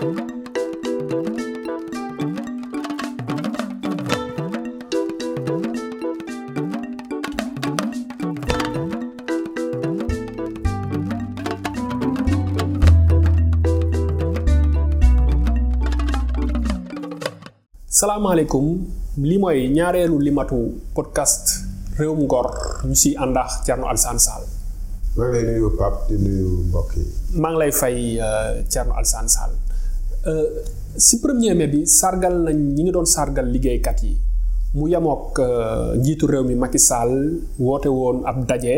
salaamaaleykum li mooy ñaareelu limatu podcast réewum ngor ñu si àndax Thierno Alassane Sall. maa ngi lay nuyu Pape di nuyu mbokk yi. maa ngi lay fay Thierno Alassane Sall si premier mai bi sargal nañ ñi ngi doon sargal liggéeykat yi mu yemook njiitu réew mi Macky Sall woote woon ab daje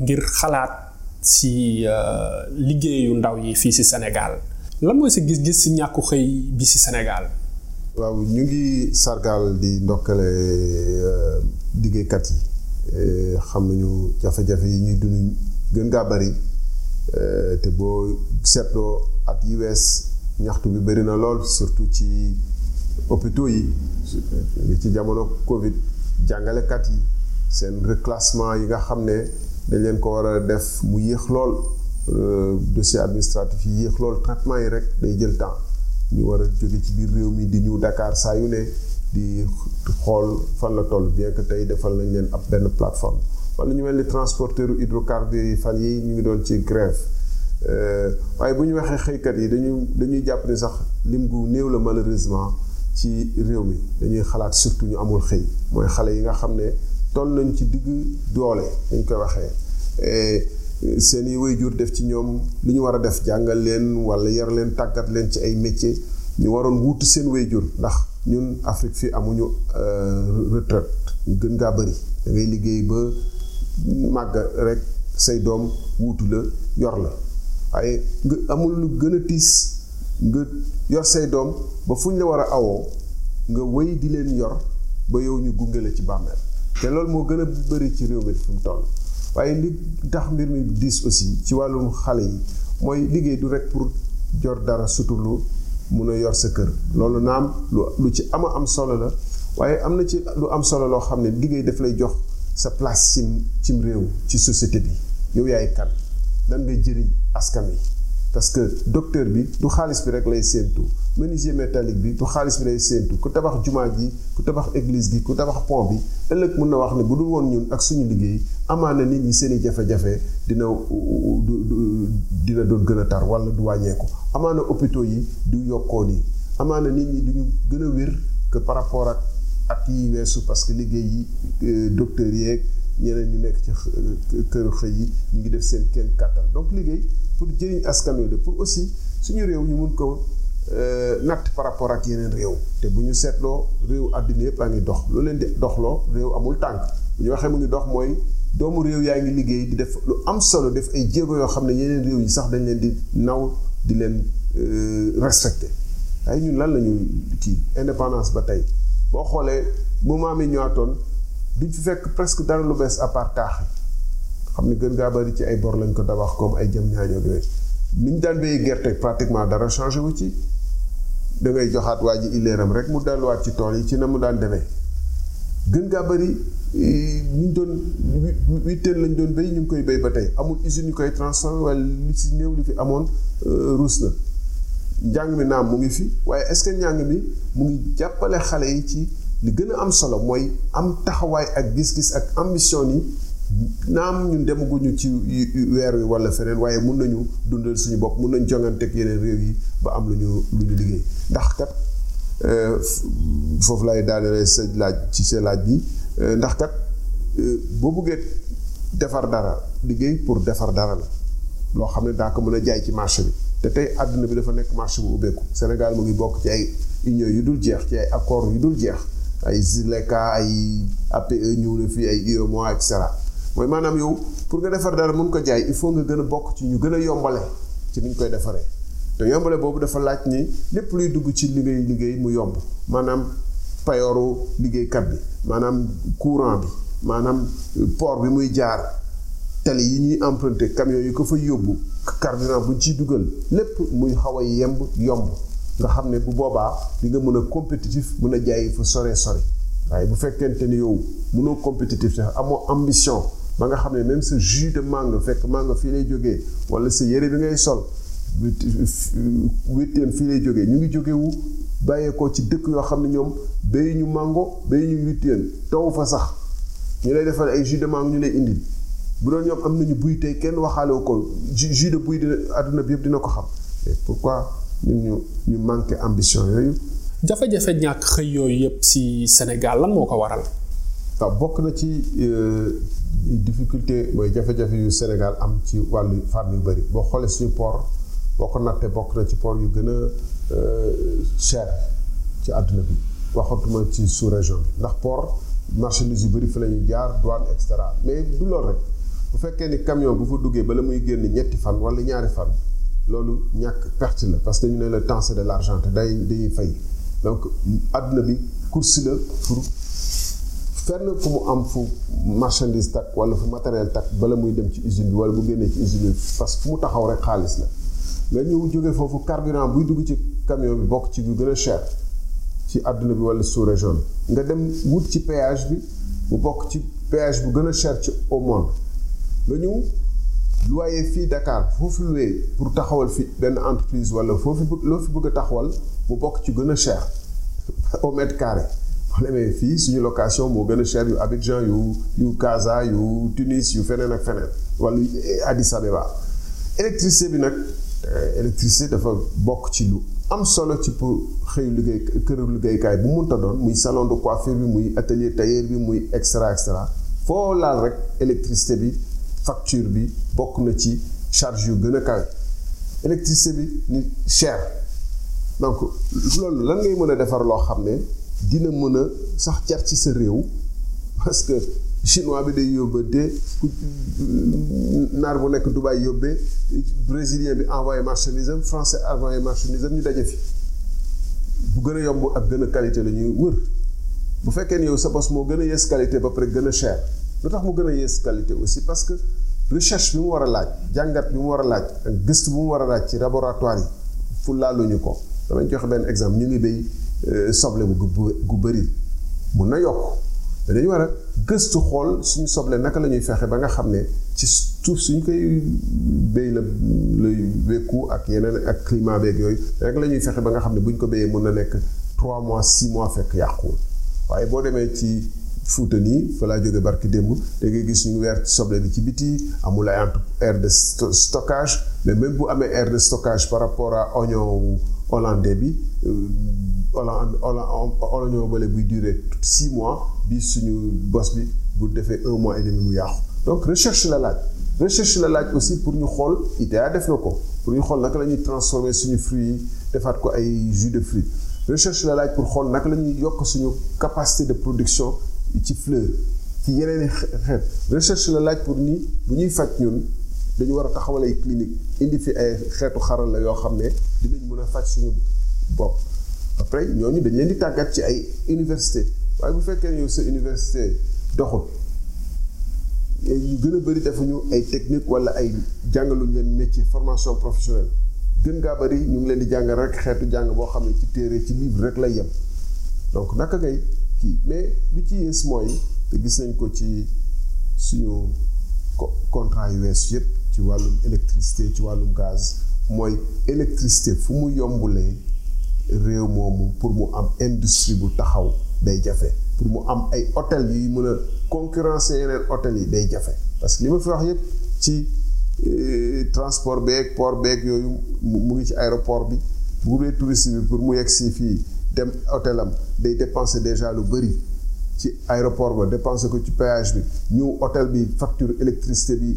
ngir xalaat si liggéeyu ndaw yi fii si Sénégal. Lan mooy sa gis-gis si ñàkku xëy bi si Sénégal. waaw ñu ngi sargal di ndokkale liggéeykat yi. Xam nañu jafe-jafe yi ñuy dund gën ngaa bari. Te boo seetloo at yi wees ñaxtu bi bari na lool surtout ci hôpitaux yi. Ngi ci jamono Covid jàngalekat yi seen reclassement yi nga xam ne dañ leen ko war a def mu yéex lool. Dossier administratif yi yéex lool traitement yi rek day jël temps. ñu war a jóge ci biir réew mi di ñëw Dakar saa yu ne di xool fan la toll bien que tey defal nañ leen ab benn plateforme. Wala ñu mel ni transporteur hydrocarbures yi fan yi ñu ngi doon ci grève waaye bu ñu waxee xëykat yi dañu dañuy jàpp ni sax lim gu néew la malheureusement ci réew mi. Dañuy xalaat surtout ñu amul xëy. Mooy xale yi nga xam ne toll nañ ci digg doole dañ koy waxee. Seen i waajur def ci ñoom li ñu war a def jàngal leen wala yar leen tàggat leen ci ay métier ñu waroon wuutu seen waajur ndax ñun Afrique fii amuñu retraite. Gën ngaa bëri da ngay liggéey ba màgg rek say doom wuutu la yor la. Waaye nga amul lu gën a tiis nga yor say doom ba fu ñu la war a awoo nga wéy di leen yor ba yow ñu gunge la ci bàmmeel. Te loolu moo gën a bëri ci réew mi fi mu waaye li tax mbir mi diis aussi ci wàllum xale yi mooy liggéey du rek pour jor dara suturlu mun a yor sa kër. Loolu naam lu lu ci ama am solo la. Waaye am na ci lu am solo loo xam ne liggéey daf lay jox sa place cim cim réew ci société bi. Yow yaay kan? Lan jëriñ askan wi. parce que docteur bi du xaalis bi rek lay séentu menuisier métallique bi du xaalis bi lay séentu ku tabax jumaa ji ku tabax église gi ku tabax pont bi ëllëg mun na wax ne bu dul woon ñun ak suñu liggéey amaana nit ñi seeni jafe-jafe dina dina doon gën a tar wala du wàññeeku. Amaana hôpitaux yi du yokkoo nii amaana nit ñi duñu gën a wér par rapport ak at yi weesu parce que liggéey yi docteurs yeeg ñeneen ñu nekk ci këru xëy yi ñu ngi def seen kenn kàttan. Donc liggéey pour jëriñ askan wi la pour aussi suñu réew ñu mun ko natt par rapport ak yeneen réew. Te bu ñu seetloo réew àddina yëpp a ngi dox. Lu leen di doxloo réew amul tànk. Bu ñu waxee mu ngi dox mooy doomu réew yaa ngi liggéey di def lu am solo def ay jéego yoo xam ne yeneen réew yi sax dañ leen di naw di leen respecté. Waaye ñun lan la ñu kii indépendance ba tey. Boo xoolee ñëwaatoon duñ fi fekk presque dara lu bees à part taax xam ne gën ngaa bari ci ay bor lañ ko tabax comme ay jëm ñaañoo yooyu. Ni ñu daan béyee gerte pratiquement dara changé wu ci. Da joxaat waa ji illeeram rek mu delluwaat ci tool yi ci na mu daan demee. Gën ngaa bari ñu doon huitaine lañ doon béy ñu ngi koy béy ba tey. Amul usine yu koy transformé wala li si néew li fi amoon ruus na. Njàng mi naam mu ngi fi waaye est-ce que njàng mi mu ngi jàppale xale yi ci li gën a am solo mooy am taxawaay ak gis-gis ak ambition yi naam ñun demaguñu ci weer wi wala feneen waaye mun nañu dundal suñu bopp mun nañ jongante ak yeneen réew yi ba am lu ñu lu ñu liggéey. Ndax kat foofu lay daaneel sa laaj ci sa laaj bi ndax kat boo buggee defar dara liggéey pour defar dara la. Loo xam ne daa ko mën a jaay ci marché bi. Te tey àdduna bi dafa nekk marché bu ubbeeku. Sénégal mu ngi bokk ci ay union yu dul jeex ci ay accord jeex. Ay ZLECA ay APE ñëw na fii ay UEMOA et cetera. Mooy maanaam yow pour nga defar dara mun ko jaay il faut nga gën a bokk ci ñu gën a yombale ci ni koy defaree. Te yombale boobu dafa laaj ni lépp luy dugg ci liggéey liggéey mu yomb. Maanaam payooru liggéeykat bi maanaam courant bi maanaam port bi muy jaar tali yi ñuy emprunté camion yi ko fa yóbbu carburant buñ ciy dugal lépp muy xaw a yemb yomb. Nga xam ne bu boobaa di nga mën a compétitif mën a jaay fa sore sore. waaye bu fekkente ni yow mënoo compétitif sax amoo ambition ba nga xam ne même sa jus de mangue fekk mangue fii lay jógee wala sa yére bi ngay sol wétteen fii lay jógee ñu ngi jógewu bàyyeekoo ci dëkk yoo xam ne ñoom béy ñu mango béy ñu wétteen taw fa sax. ñu lay defal ay jus de mangue ñu lay indil. bu doon ñoom am nañu buy tey kenn waxaale ko jus de buy dina àdduna bi yëpp dina ko xam. Pourquoi ñun ñu ñu manqué ambition yooyu. jafe-jafe ñàkk xëy yooyu yëpp ci Sénégal lan moo ko waral. waaw bokk na ci difficulté mooy jafe-jafe yu Sénégal am ci wàllu fànn yu bëri boo xoolee suñu port boo ko nattee bokk na ci port yu gën a cher ci àdduna bi. Waxatuma ci sous région bi. Ndax port marchandise yu bëri fi la ñuy jaar douane et cetera. Mais du loolu rek. Bu fekkee ni camion bu fa duggee bala muy génn ñetti fan wala ñaari fan loolu ñàkk perte la parce que ñu ne le temps c'est de l'argent day dañuy donc àdduna bi course la pour fenn fu mu am fu marchandise wala fu matériel parce que fu mu taxaw rek xaalis la. Nga ñëw jóge foofu carburant buy dugg ci camion bi bokk ci bu gën cher ci bi wala sous région bi. Nga dem wut péage péage cher au monde loyer fii Dakar foofu loué pour taxawal fi entreprise wala foofu bëgg loo fi bëgg a taxawal mu bokk ci cher au mètre carré. Boo demee fii suñu location moo gën a cher yu Abidjan yu yu Casa yu Tunis yu feneen ak feneen wala Addis Abeba. Électricité bi nag électricité dafa bokk ci lu am solo ci pour liggéey këru liggéeykaay bu doon muy salon de coiffure bi atelier tailleur bi muy extra extra foo laal rek électricité bi facture bi bokk na charge électricité donc loolu lan ngay mën a defar loo xam parce que chinois bi day yóbbante yóbbee brésilien envoyé français envoyé marchandise ñu daje fi. Bu gën a yomb ak gën a qualité la ñuy qualité lu tax mu gën qualité aussi parce que recherche bi mu war a laaj jàngat bi mu war a laaj a laaj ci laboratoire yi fu laaluñu ko. Damay joxe benn exemple ñu ngi béy soble bu gu bëri mun na yokk dañu war a gëstu xool suñu soble naka la ñuy fexe ba ne ci suuf koy béy la lay ak yeneen ak climat beeg yooyu la ñuy fexe ba nga xam ne ko béyee mun na nekk 3 mois 6 mois fekk waaye boo demee ci Fuuta nii fa laa barki démb da ngay gis ñu aire de stockage mais même bu amee aire de stockage par rapport à oignon hollandais bi buy durer six mois bi suñu bos bi bu defee un mois et demi donc recherche la laaj recherche la laaj aussi pour ñu xool pour transformer fruits yi defaat jus de fruits. Recherche la laaj pour xool naka la ñuy capacité de production ci fleur ci yeneen xeet. recherche la laaj pour ni bu ñuy faj ñun dañu war a taxawal ay clinique indi fi ay xeetu xaral la yoo xam ne dinañ mën a faj suñu bopp. Après ñooñu dañ leen di tàggat ci université. Waaye bu fekkee université doxul gën a bëri defuñu ay technique wala ay leen métier formation professionnelle. Gën bëri ñu ngi leen di jàngal rek xeetu jàng boo xam ne ci téere ci livre rek lay yem. Donc naka kii. Mais lu ci yées mooy te gis nañ ko ci suñu contrat yu weesu yëpp ci wàllum électricité ci wàllum gaz. Mooy électricité fu mu yombulee réew moomu pour mu am industrie bu taxaw day jafe. Pour mu am ay hôtel yuy mën a concurrencer yeneen hôtel yi day jafe. Parce que li ma fi wax yëpp ci transport beeg port beeg yooyu mu ngi ci aéroport bi. Bu dee touriste bi pour mu yegg si fii dem hôtel am day dépenser déjà lu bëri ci aéroport ba dépenser ko ci péage bi ñëw hôtel bi facture électricité bi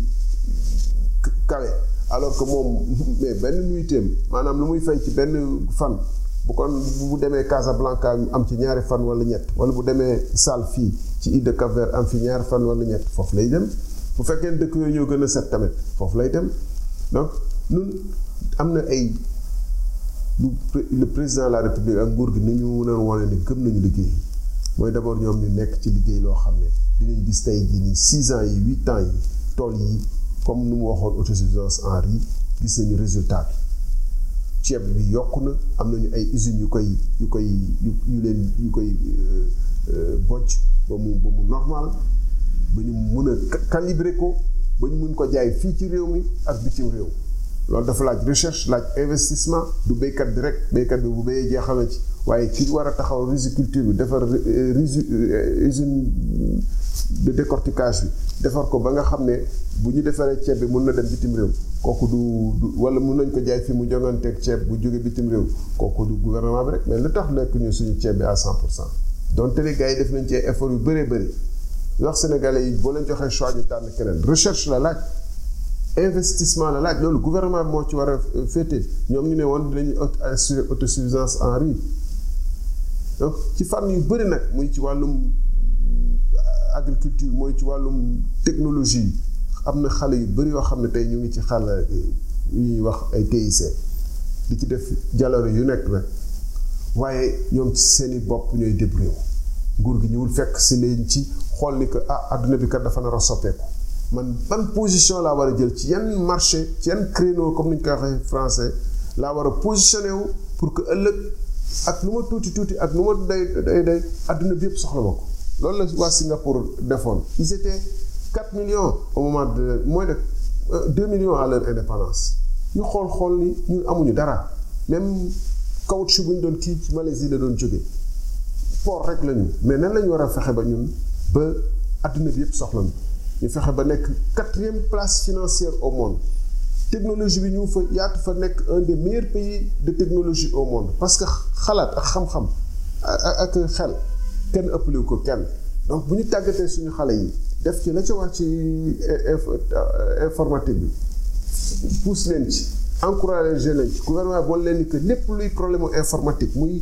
alors que moom mais benn nuitéem maanaam lu muy fay ci benn fan bu kon bu demee Casablanca am ci ñaari fan wala ñett wala bu de Cap-Vert am fi ñaari fan wala ñett foofu lay dem. Bu fekkee dëkk yooyu ñoo gën lu le président de la république ak nguur gi ni ñu mën a wane ni gëm nañu liggéey mooy d'abord ñoom ñu nekk ci liggéey loo xam ne dinañ gis tey jii nii six ans yi huit ans yi tool yi comme nu mu waxoon autosuffisance en riz gis nañu résultat bi. Ceeb bi yokku na am nañu ay usines yu koy yu koy yu leen yu koy bojj ba mu ba mu normal ba ñu mën a calibrer ko ba ñu mën ko jaay fii ci réew mi ak bitim réew. Loolu dafa laaj recherche laaj investissement du béykat bi rek béykat bi bu béyee jeexal na ci waaye ki war a taxaw riziculture bi defar rizi usine de décortiquage bi defar ko ne bu ñu defaree ceeb bi mun na dem bitim réew. Kooku du du wala mun nañ ko jaay fi mu jonganteeg ceeb bu jóge bitim réew. Kooku du gouvernement bi mais lu tax lekk ñu suñu ceeb bi à 100 pour cent? Donte les gars yi def nañ ci effort yu bëree bëri. Wax sénégalais yi boo leen joxee choix ñu tànn keneen. Recherche la laaj investissement la laaj. Loolu gouvernement bi moo ci war a féete. Ñoom ñu ne woon autosuffisance en riz. Donc ci fànn yu bëri nag muy ci wàllum agriculture mooy ci wàllum technologie am na xale yu bëri yoo xam ne tey ñu ngi ci xale yu ñuy wax ay TIC di ci def jaloore yu nekk nag. Waaye ñoom ci seeni bopp ñooy débrouillé nguur gi que man ban position laa war a jël ci yan marché ci yan créneau comme ni ñu koy waxee a pour que ëllëg ak lu ma tuuti tuuti ak lu ma day day day la ils étaient 4 millions au moment de moins de 2 millions à leur indépendance. Ñu xool xool ni ñun amuñu dara. Même caoutchouc bu ñu doon kii ci Malaisie la doon jógee port mais nan lañu war a fexe ba ñu? Fexe ba nekk quatrième place financière au monde. Technologie bi ñu fa yaatu fa nekk un des meilleurs pays de technologie au monde. Parce que xalaat ak xam-xam ak xel kenn ëppaliwu ko kenn. Donc bu ñu tàggatee suñu xale yi def ci la ca wax ci informatique bi pousse leen ci encouragé leen ci. Gouvernement wan leen ni que lépp luy problème informatique muy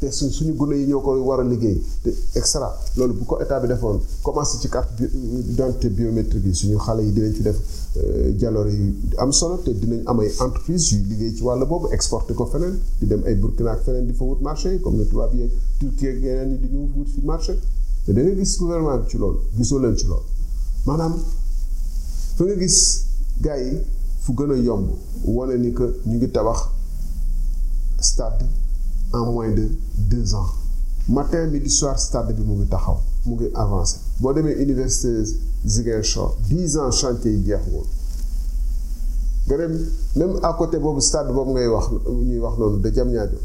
te suñ suñu gune yi ñoo ko war a liggéey. Te extra loolu bu ko état bi defoon commencé ci carte d'identité biométrique yi suñu xale yi dinañ ci def jaloore yu am solo te dinañ am ay entreprise liggéey ci wàll boobu exporté ko feneen marché comme ne tubaab yi Turquie ak yeneen yi di ñu wut fi marché. Te da gouvernement ci loolu gisoo leen ci loolu. Maanaam gars yi a yomb wane ni stade en moins de deux ans. Matin midi soir stade bi mu ngi taxaw mu ngi avancé. Boo demee université dix ans chantier yi même à côté stade de Diamniadio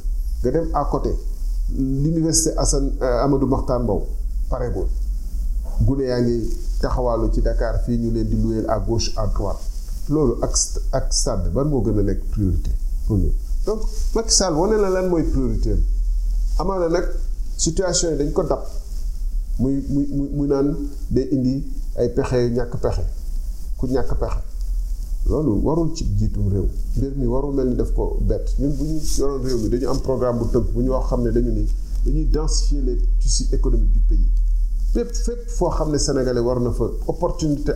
nga dem à côté l'université Assane Amadou Mahtar Mbow taxawaalu ci Dakar fii à gauche à droite. Loolu stade ban moo priorité donc Macky Sall wane na lan mooy priorité am. Amaana nag situation yi dañ ko dab. Muy muy muy naan day indi ay pexe ñàkk pexe. Ku ñàkk pexe. Loolu warul ci jiitum réew. Mbir mi warul mel ni ko bett. Ñun bu programme bu tënk bu ñu wax xam ne dañu ni dañuy densifier les économiques du pays. Fépp fépp foo xam ne sénégalais war na fa opportunité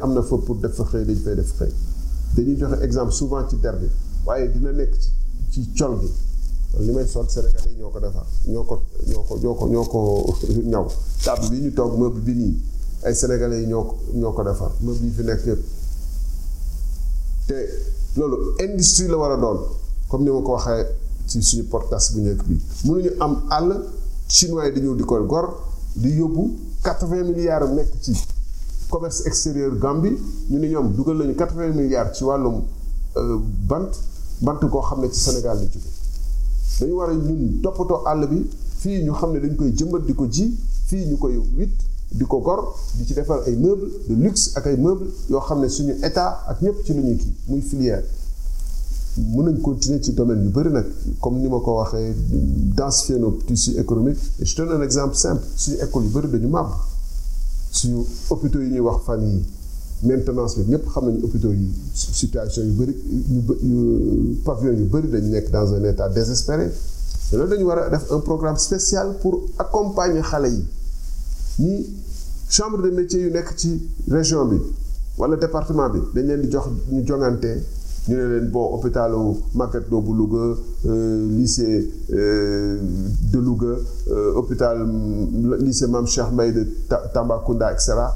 pour def fa xëy dañ fay def xëy. Exemple souvent ci der bi. Waaye dina ci col gi li sénégalais ñoo ko defar ñoo ko ñoo ko ñoo ko ñoo table bi bi sénégalais te industrie la war comme ni ma ko waxee ci suñu podcast bu bi. Mënuñu am chinois yi di ñëw di gor di yóbbu quatre-vingts milliards nekk commerce extérieur Gambie. Ñu ni ñoom dugal nañu quatre-vingts milliards ci wàllum bant bant koo xam ne ci Sénégal la jóge. Dañu war a ñun toppatoo àll bi fii ñu xam ne dañ koy jëmbat di ko ji fii ñu koy witt di ko gor di ci ay de luxe ak ay meubles yoo xam ne suñu état ak ñëpp ci lu ñu kii muy filière. Mën nañ continuer ci domaine yu bëri nag comme ni ma ko waxee densifier nos tissus économiques et je donne un exemple simple suñu école yu bëri dañu màbb. Suñu hôpitaux yi ñuy wax fan yi maintenance bi ñëpp xam nañu hôpitaux yi situation yu bëri yu pavillon yu bëri dañu nekk dans un état désespéré. Loolu dañu war un programme spécial pour accompagner xale yi. Ñi chambre de métier yu nekk ci région bi wala département bi dañ leen di jox ñu jongante ñu ne leen bon hôpitalu bu Louga lycée de Louga hôpital lycée Mame Cheikh de Tambacounda et cetera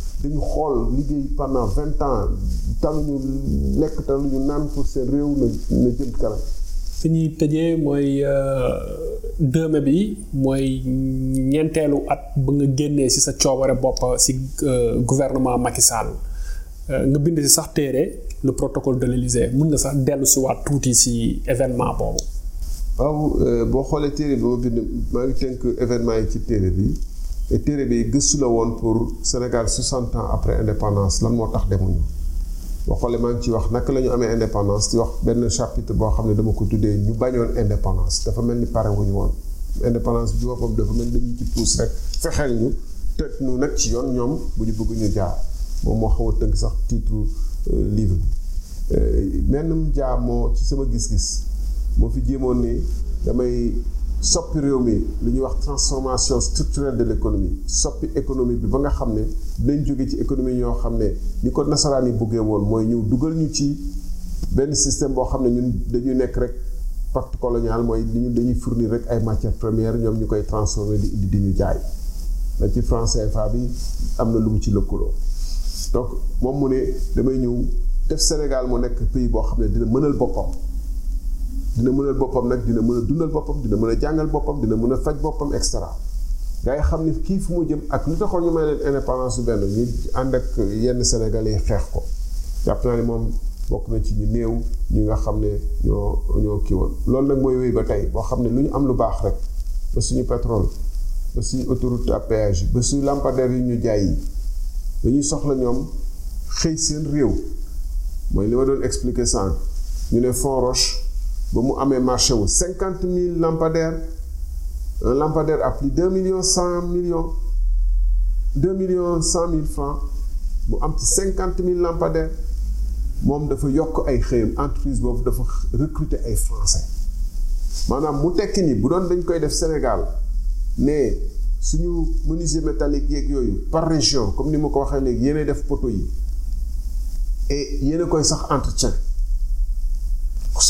dañu xool liggéey pendant vingt ans taluñu lekk taluñu naan pour seen réew na na jëm kanam. fi ñuy tëjee mooy dëme bi mooy ñeenteelu at ba nga génnee ci sa coobare bopp ci gouvernement Macky Sall nga bind ci sax téere le protocole de l'Élysée mun nga sax dellu ci waat tuuti ci événement boobu. waaw boo xoolee téere bi ma bind maa ngi tënk événement yi ci téere bi te téere bi gëstu la woon pour Sénégal 60 ans après indépendance lan moo tax demuñu? Boo maa ngi ci wax naka la ñu amee indépendance di wax benn chapitre boo xam ne dama ko tuddee ñu bañoon indépendance. Dafa mel ni pare woon. Indépendance bi boppam dafa mel ni dañu ci puus rek fexeel ñu teg ñu nag ci yoon ñoom bu ñu bëgg ñu jaar. Moom moo xaw a tënk sax titre livre bi. Mennum jaa moo ci soppi réew mi lu transformation structurelle de l'économie soppi économie bi ba nga xam ne jóge économie ñoo xam ne ni ko nasaraan yi woon mooy dugal ñu ci benn système boo xam ne ñun dañuy nekk rek pacte colonial mooy li ñu dañuy fournir rek ay matières premières ñoom ñu koy transformer di indi di ñu jaay. Ci CFA bi am na lu mu donc moom mu ne damay ñëw def Sénégal mu pays dina mënal boppam nag dina mën a dundal boppam dina mën a jàngal boppam dina mën a faj boppam et cetera. Gars yi xam kii fu mu jëm ak lu taxoon ñu may leen indépendance Sénégalais xeex ko. Jàpp naa ne moom bokk na ci ñu néew ñi nga xam ne ñoo ñoo kii am autoroute à ne Font Roche ba mu amee marché wu cinquante mille lampadaires un lampadaire à plus deux millions cent millions deux millions cent mille francs mu am ci cinquante mille lampadaires moom dafa yokk ay xëyam entreprise recruter ay français. Maanaam mu tekki ni bu doon Sénégal ne métallique par région comme ni ma ko waxee léegi yéenay def poteau et yéen a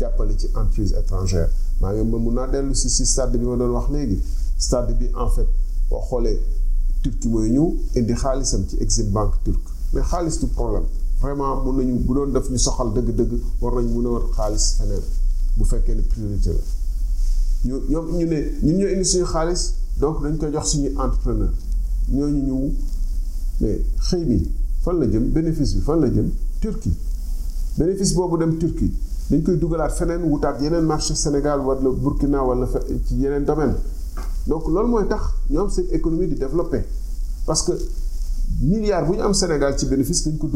jàppale ci entreprise étrangère. Maa ngi naa dellu si si stade bi ma doon stade bi en fait boo xoolee Turquie mooy ñëw indi xaalisam ci Exim Banque turque. Mais xaalis du problème. Vraiment mun nañu bu doon def ñu soxal dëgg-dëgg a war xaalis feneen. Bu fekkee ne priorité la. Ñu ñoom ñu ne ñun ñoo indi suñu donc dañ koy jox suñu entrepreneur. Ñooñu ñëw mais xëy mi fan la jëm? Bénéfice la Turquie dañ koy dugalaat feneen wutaat marché Sénégal wala Burkina wala ci yeneen domaine. Donc loolu mooy tax ñoom seen économie parce que milliard bu ñu Sénégal ci bénéfice dañ ko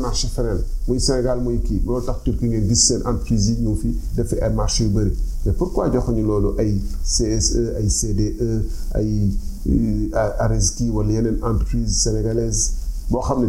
marché feneen. Muy Sénégal muy kii. Loolu tax Turquie ngeen marché mais pourquoi joxuñu loolu ay CSE ay CDE ay Areski wala entreprise sénégalaise boo xam ne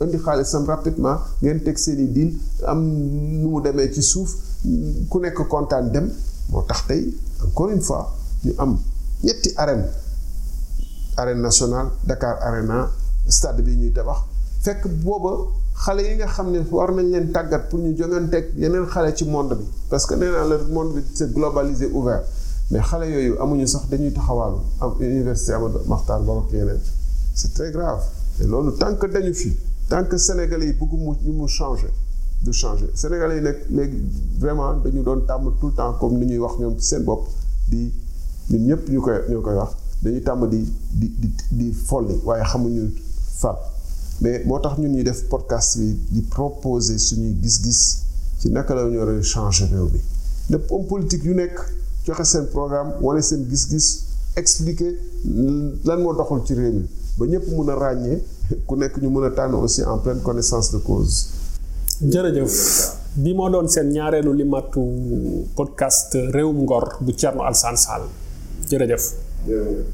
indi xaalisam rapidement ngeen teg seen i am nu mu demee ci suuf ku nekk kontaan dem. Moo tax tey encore une fois ñu am ñetti arène. Arène nationale Dakar Arena stade bi ñuy tabax. Fekk booba xale yi nga pour ñu yeneen xale ci monde parce que nee la monde bi globalisé ouvert. Mais xale yooyu amuñu sax dañuy taxawaalu. Am c'est très grave. Te loolu tant que dañu tant que sénégalais yi ñu changer changer. Sénégalais yi nag vraiment dañu doon tàmm tout le temps comme ni ñuy wax ci di ñun ñëpp ñu koy ñoo koy wax dañuy di di di folli xamuñu mais ñun ñuy def podcast bi di proposer gis-gis ci naka la ñu changer bi politique yu nekk joxe programme gis-gis expliquer lan doxul ci mi ba ñëpp mun a ràññee ku nekk ñu mën a tànn aussi en pleine connaissance de cause. jërëjëf bi moo doon seen ñaareelu limatu podcast réewum ngor bu Thierno Alassane Sall jërëjëf. jërëjëf.